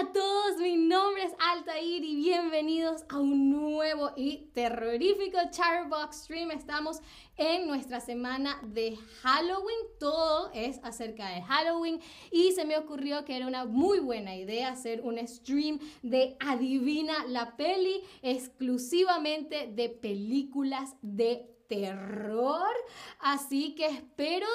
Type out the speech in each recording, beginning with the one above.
a todos, mi nombre es Altair y bienvenidos a un nuevo y terrorífico Charbox Stream. Estamos en nuestra semana de Halloween, todo es acerca de Halloween y se me ocurrió que era una muy buena idea hacer un stream de Adivina la peli exclusivamente de películas de terror. Así que espero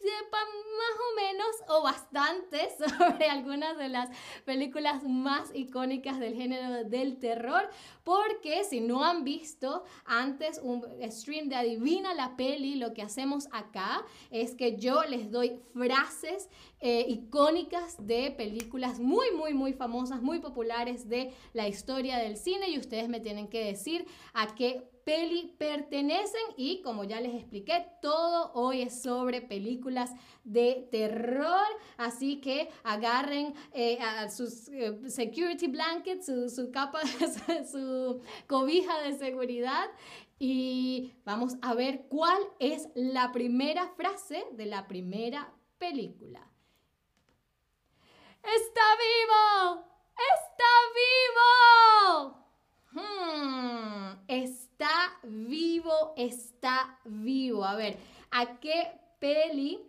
sepan más o menos o bastante sobre algunas de las películas más icónicas del género del terror, porque si no han visto antes un stream de Adivina la peli, lo que hacemos acá es que yo les doy frases eh, icónicas de películas muy, muy, muy famosas, muy populares de la historia del cine y ustedes me tienen que decir a qué peli pertenecen y como ya les expliqué, todo hoy es sobre películas de terror, así que agarren eh, sus eh, security blankets, su, capa, su cobija de seguridad y vamos a ver cuál es la primera frase de la primera película. ¡Está vivo! ¡Está vivo! Hmm, está vivo, está vivo. A ver, ¿a qué peli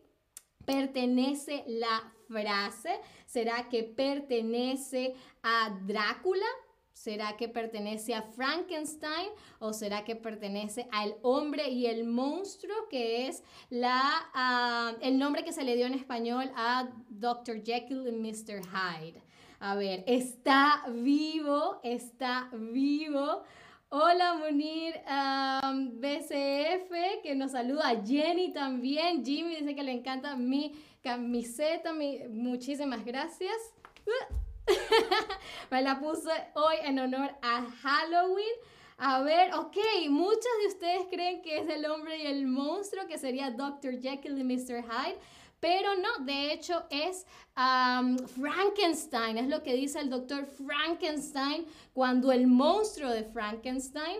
pertenece la frase? ¿Será que pertenece a Drácula? ¿Será que pertenece a Frankenstein o será que pertenece al hombre y el monstruo, que es la, ah, el nombre que se le dio en español a Dr. Jekyll y Mr. Hyde? A ver, está vivo, está vivo. Hola Munir BCF, que nos saluda. Jenny también. Jimmy dice que le encanta mi camiseta. muchísimas gracias. Me la puse hoy en honor a Halloween. A ver, ok, muchos de ustedes creen que es el hombre y el monstruo, que sería Dr. Jekyll y Mr. Hyde. Pero no, de hecho es Frankenstein, es lo que dice el doctor Frankenstein cuando el monstruo de Frankenstein...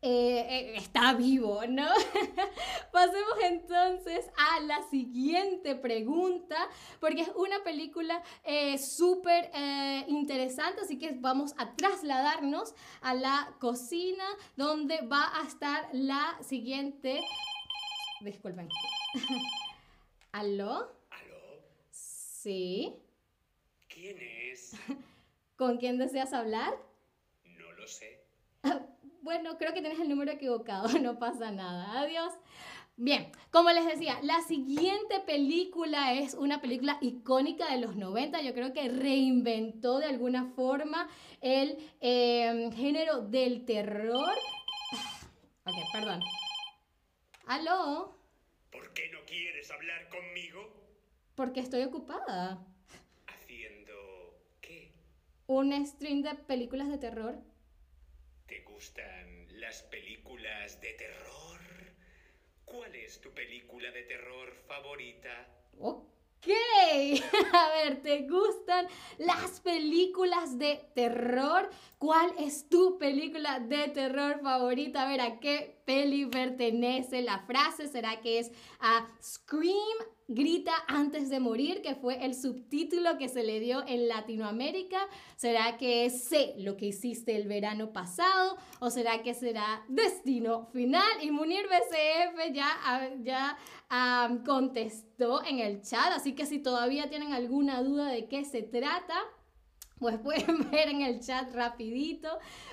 Eh, eh, está vivo, ¿no? Pasemos entonces a la siguiente pregunta, porque es una película eh, súper interesante, así que vamos a trasladarnos a la cocina donde va a estar la siguiente... Disculpen. ¿Aló? ¿Aló? Sí. ¿Quién es? ¿Con quién deseas hablar? No lo sé. bueno, creo que tienes el número equivocado, no pasa nada. Adiós. Bien, como les decía, la siguiente película es una película icónica de los 90. Yo creo que reinventó de alguna forma el em, género del terror. Ok, perdón. ¿Aló? ¿Por qué no quieres hablar conmigo? Porque estoy ocupada. ¿Haciendo qué? Un stream de películas de terror. ¿Te gustan las películas de terror? ¿Cuál es tu película de terror favorita? Ok, a ver, ¿te gustan las películas de terror? ¿Cuál es tu película de terror favorita? A ver, ¿a qué peli pertenece la frase? ¿Será que es a Scream Grita antes de morir, que fue el subtítulo que se le dio en Latinoamérica. ¿Será que Sé lo que hiciste el verano pasado? ¿O será que será Destino Final? Y Munir BCF ya, ah, ya contestó en el chat, así que si todavía tienen alguna duda de qué se trata, pues pueden ver en el chat rapidito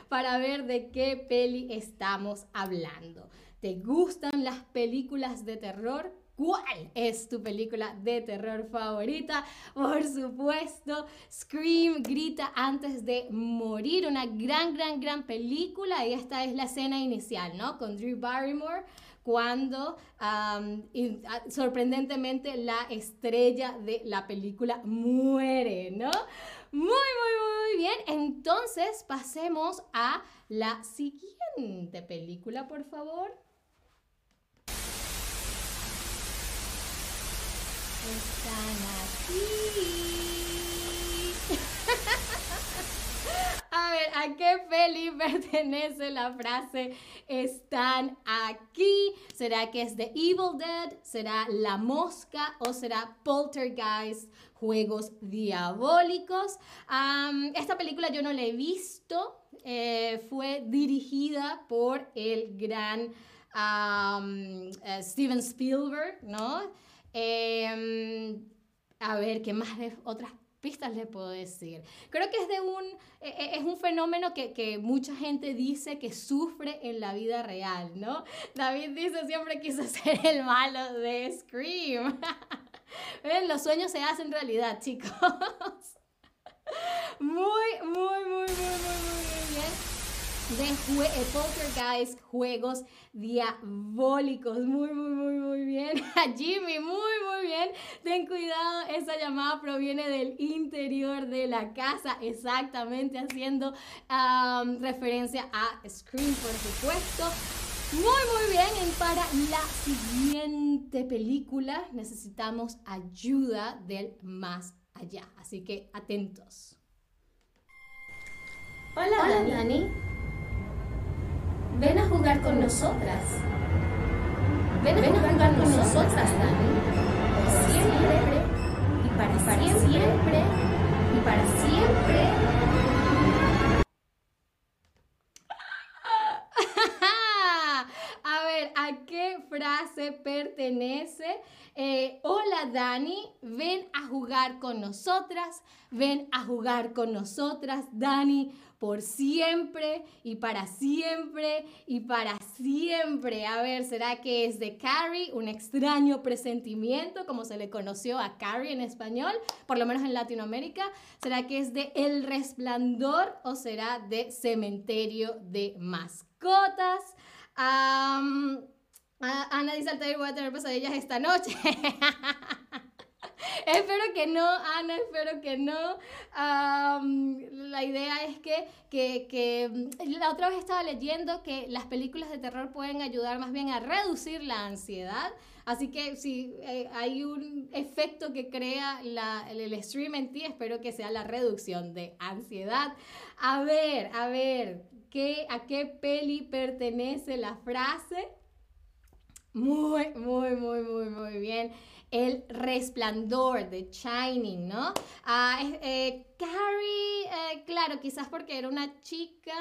para ver de qué peli estamos hablando. ¿Te gustan las películas de terror? ¿Cuál es tu película de terror favorita? Por supuesto, Scream grita antes de morir, una gran, gran, gran película y esta es la escena inicial, ¿no? Con Drew Barrymore cuando sorprendentemente la estrella de la película muere, ¿no? Muy, muy, muy bien. Entonces pasemos a la siguiente película, por favor. Están aquí. A ver, ¿a qué peli pertenece la frase están aquí? ¿Será que es The Evil Dead? ¿Será La Mosca? ¿O será Poltergeist? Juegos diabólicos. esta película yo no la he visto. Eh, fue dirigida por el gran eh, Steven Spielberg, ¿no? Em, a ver, ¿qué más de otras pistas le puedo decir? Creo que es de un, e, e, es un fenómeno que, que, mucha gente dice que sufre en la vida real, ¿no? David dice siempre quiso ser el malo de Scream. Los sueños se hacen realidad, chicos. Muy, muy, muy, muy, muy, muy bien de eh, Poltergeist, juegos diabólicos. Muy, muy, muy, muy bien. Jimmy, muy, muy bien. Ten cuidado, esa llamada proviene del interior de la casa, exactamente haciendo referencia a Scream, por supuesto. Muy, muy bien. para la siguiente película necesitamos ayuda del más allá. Así que atentos. Hola, Dani. Ven a jugar con nosotras. Ven a, jugar, con nosotras, Dani. Frase pertenece? Eh, hola Dani, ven a jugar con nosotras, ven a jugar con nosotras, Dani por siempre y para siempre y para siempre. A ver, ¿será que es de Carrie, un extraño presentimiento, como se le conoció a Carrie en español, por lo menos en Latinoamérica? ¿Será que es de El Resplandor o será de Cementerio de Mascotas? Ana dice Altair, voy a tener pesadillas esta noche. espero que no, Ana, espero que no. la idea es que, que, mm, la otra vez estaba leyendo que las películas de terror pueden ayudar más bien a reducir la ansiedad. Así que si eh, hay un efecto que crea la, el, el stream en ti, espero que sea la reducción de ansiedad. A ver, a ver, ¿qué, ¿a qué peli pertenece la frase? Muy, muy, muy, muy, muy bien el resplandor de Shining, ¿no? Ah, eh, Carrie, eh, claro, quizás porque era una chica,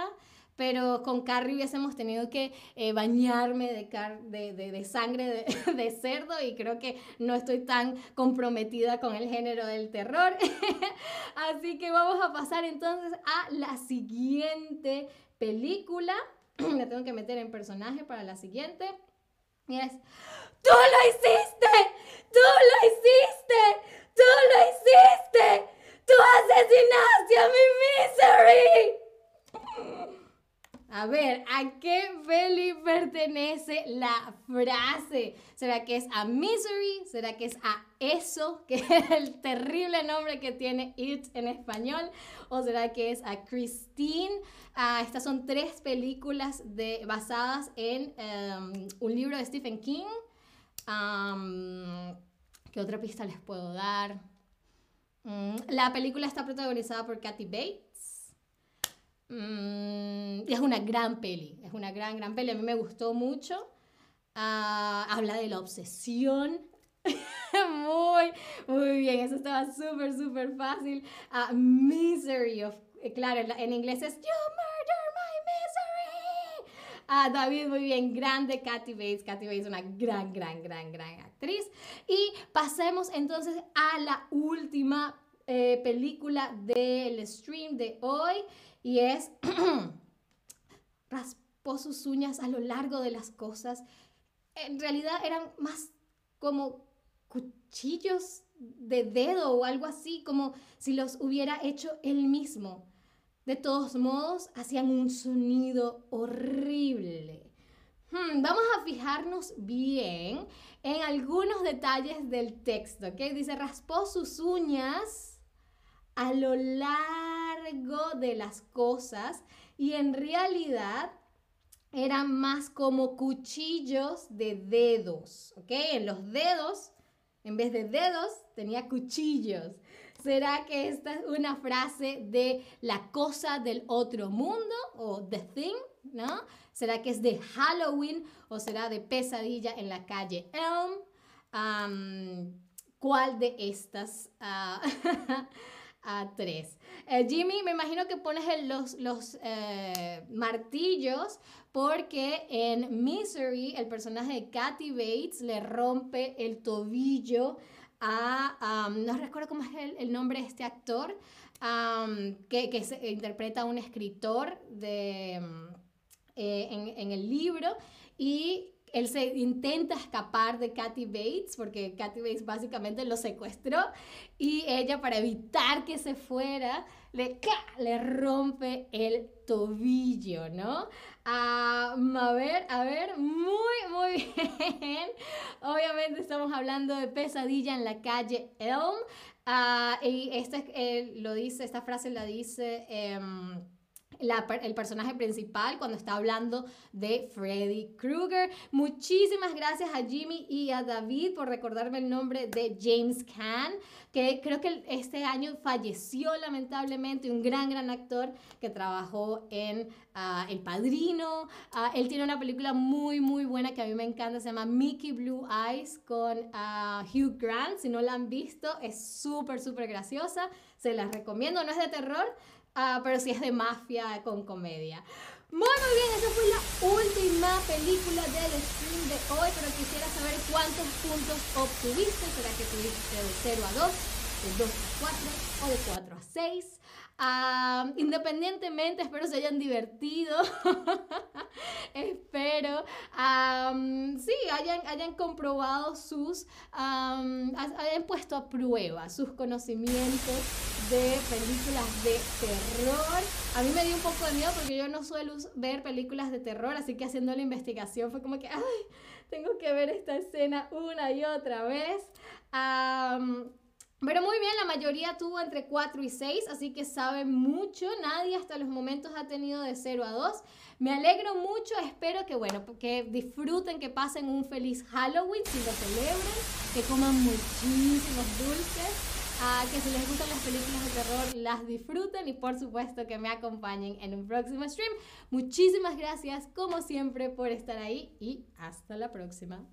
pero con Carrie hubiésemos tenido que eh, bañarme de, de, sangre de, cerdo y creo que no estoy tan comprometida con el género del terror. Así que vamos a pasar entonces a la siguiente película. Me tengo que meter en personaje para la siguiente. Y es ¡Tú lo hiciste! ¡Tú lo hiciste! ¡Tú lo hiciste! ¡Tú asesinaste a mi misery! A ver, ¿a qué peli pertenece la frase? ¿Será que es a Misery? ¿Será que es a eso, que es el terrible nombre que tiene It en español? ¿O será que es a Christine? Ah, estas son tres películas basadas en em, un libro de Stephen King. ¿Qué otra pista les puedo dar? Mm, la película está protagonizada por Kathy Bates. Es una gran peli, es una gran, gran peli. A mí me gustó mucho. Ah, habla de la obsesión. muy, muy bien. Eso estaba súper, súper fácil. Uh, misery of... Eh, claro, en inglés es You murder my Ah, David, muy bien, grande Katy Bates. Katy Bates es una gran, gran, gran, gran actriz. Y pasemos entonces a la última eh, película del stream de hoy y es raspó sus uñas a lo largo de las cosas. En realidad eran más como cuchillos de dedo o algo así, como si los hubiera hecho él mismo. De todos modos, hacían un sonido horrible. Hmm, vamos a fijarnos bien en algunos detalles del texto, ¿ok? Dice, raspó sus uñas a lo largo de las cosas y en realidad eran más como cuchillos de dedos, ¿ok? En los dedos, en vez de dedos, tenía cuchillos. ¿Será que esta es una frase de la cosa del otro mundo o the thing, ¿no? ¿Será que es de Halloween o será de pesadilla en la calle Elm? ¿Cuál de estas a tres? Eh, Jimmy, me imagino que pones los, los eh, martillos porque en Misery el personaje de Kathy Bates le rompe el tobillo a, no recuerdo cómo es el, nombre de este actor, que, que se, interpreta a un escritor de, eh, en, en el libro y él se intenta escapar de Kathy Bates, porque Kathy Bates básicamente lo secuestró, y ella para evitar que se fuera, le, le rompe el tobillo, ¿no? a ver, a ver, muy, muy bien. Obviamente estamos hablando de pesadilla en la calle Elm. Ah, y este, eh, lo dice, esta frase la dice... Em, el personaje principal cuando está hablando de Freddy Krueger. Muchísimas gracias a Jimmy y a David por recordarme el nombre de James Caan, que creo que este año falleció lamentablemente, un gran, gran actor que trabajó en ah, El Padrino. Ah, él tiene una película muy, muy buena que a mí me encanta, se llama Mickey Blue Eyes con uh, Hugh Grant. Si no la han visto, es súper, súper graciosa. Se las recomiendo, no es de terror, Ah, pero sí es de mafia con comedia. Muy, muy bien, esa fue la última película del stream de hoy, pero quisiera saber cuántos puntos obtuviste. ¿Será que tuviste de 0 a 2, de 2 a 4 o de 4 a 6? independientemente, espero se hayan divertido. espero, sí, hayan, hayan comprobado sus, hayan puesto a prueba sus conocimientos de películas de terror. A mí me dio un poco de miedo porque yo no suelo ver películas de terror, así que haciendo la investigación fue como que, ay, tengo que ver esta escena una y otra vez. Pero muy bien, la mayoría tuvo entre 4 y 6, así que saben mucho. Nadie hasta los momentos ha tenido de 0 a 2. Me alegro mucho, espero que, bueno, que disfruten, que pasen un feliz Halloween, si lo celebren, que coman muchísimos dulces. Que si les gustan las películas de terror las disfruten y por supuesto que me acompañen en un próximo stream. Muchísimas gracias como siempre por estar ahí y hasta la próxima.